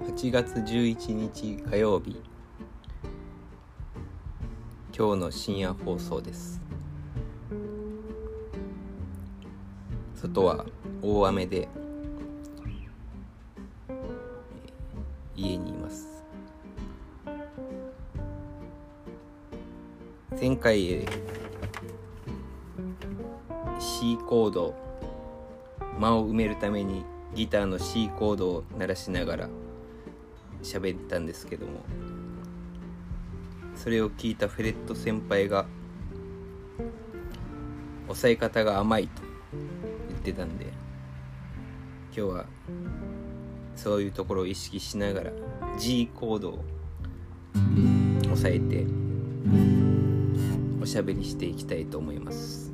8月11日火曜日。今日の深夜放送です。外は大雨で家にいます。前回 C コード間を埋めるためにギターの C コードを鳴らしながら喋ったんですけどもそれを聞いたフェレット先輩が押さえ方が甘いと言ってたんで今日はそういうところを意識しながら G コードを押さえておしゃべりしていきたいと思います。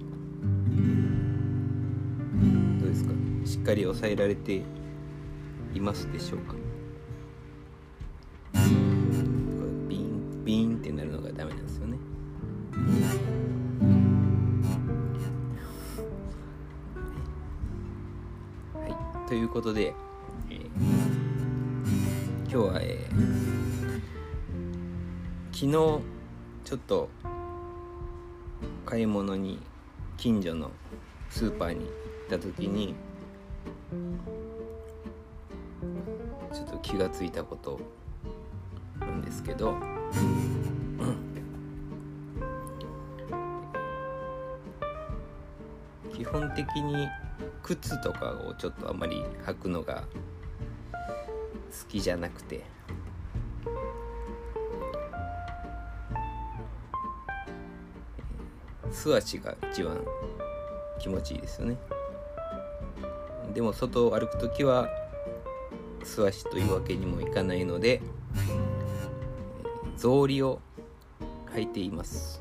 どうですか？しっかり抑えられていますでしょうか？ビンビンってなるのがダメなんですよね。はい。ということで、えー、今日は、えー、昨日ちょっと買い物に近所のスーパーに行った時にちょっと気が付いたことなんですけど、うん。基本的に靴とかをちょっとあまり履くのが好きじゃなくて。素足が一番気持ちいいですよね。でも外を歩く時は素足というわけにもいかないので。草履を履いています。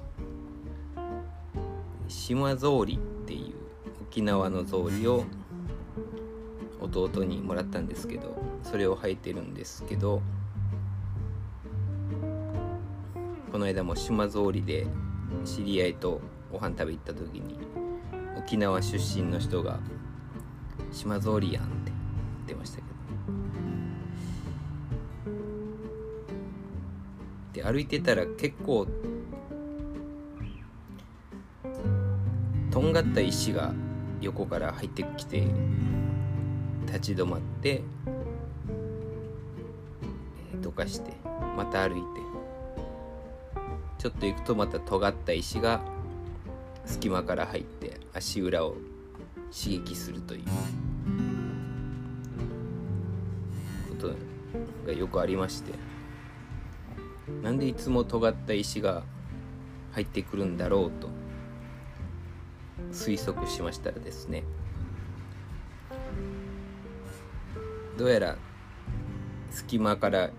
島草履っていう沖縄の草履を弟にもらったんですけどそれを履いてるんですけどこの間も島草履で知り合いとご飯食べ行った時に沖縄出身の人が「島草履やん」って言ってましたけど。歩いてたら結構とんがった石が横から入ってきて立ち止まってどかしてまた歩いてちょっと行くとまた尖った石が隙間から入って足裏を刺激するということがよくありまして。なんでいつも尖った石が入ってくるんだろうと推測しましたらですね。どうやら隙間から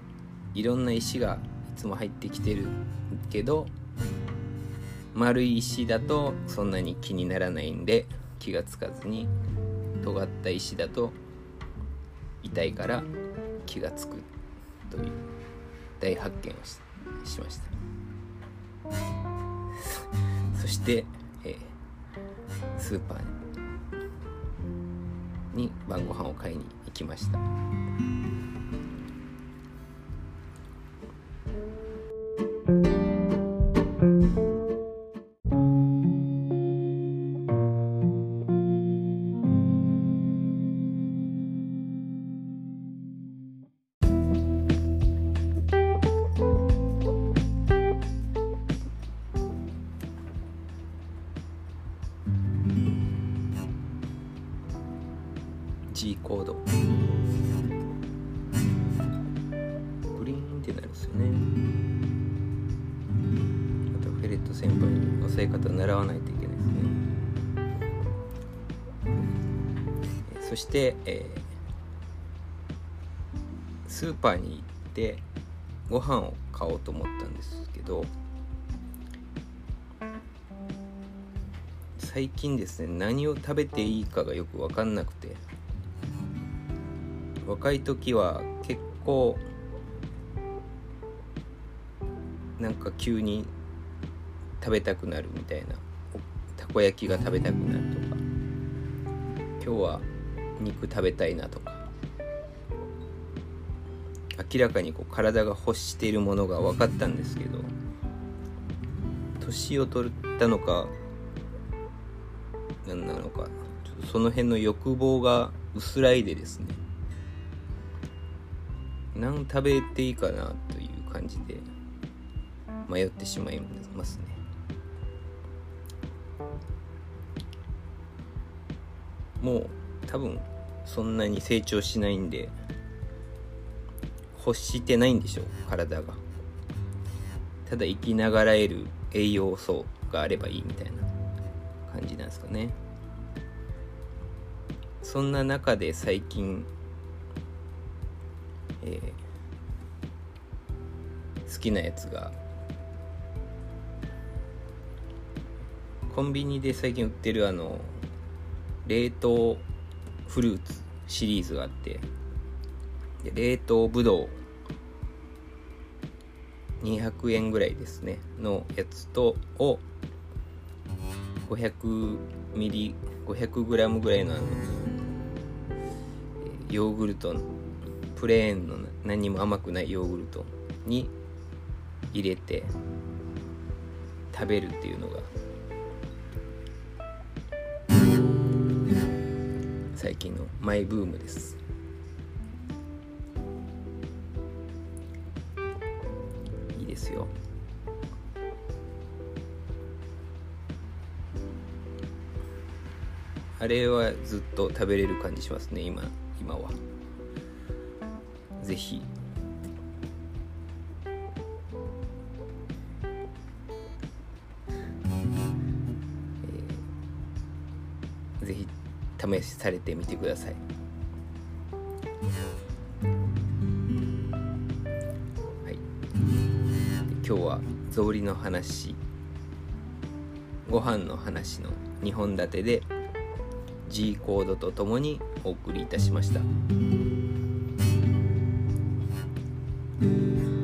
いろんな石がいつも入ってきてるけど丸い石だとそんなに気にならないんで気がつかずに尖った石だと痛いから気がつくという。大発見をししました そして、えー、スーパーに晩ご飯を買いに行きました。G コード。グリーンってなるんですよね。あとフェレット先輩に押さえ方習わないといけないですね。そして、えー、スーパーに行ってご飯を買おうと思ったんですけど最近ですね何を食べていいかがよく分かんなくて。若い時は結構なんか急に食べたくなるみたいなたこ焼きが食べたくなるとか今日は肉食べたいなとか明らかにこう体が欲しているものが分かったんですけど年を取ったのか何なのかその辺の欲望が薄らいでですね何食べていいかなという感じで迷ってしまいますね。もう多分そんなに成長しないんで欲してないんでしょう体が。ただ生きながらえる栄養素があればいいみたいな感じなんですかね。そんな中で最近、えー、好きなやつがコンビニで最近売ってるあの冷凍フルーツシリーズがあってで冷凍ぶどう200円ぐらいですねのやつとを500ミリ500グラムぐらいのあのヨーグルトプレーンの何も甘くないヨーグルトに入れて食べるっていうのが最近のマイブームです。いいですよ。あれはずっと食べれる感じしますね今今は。ぜひ。ぜひ試されてみてください。はい。今日は草履の話。ご飯の話の2本立てで G コードとともにお送りいたしました。Thank you.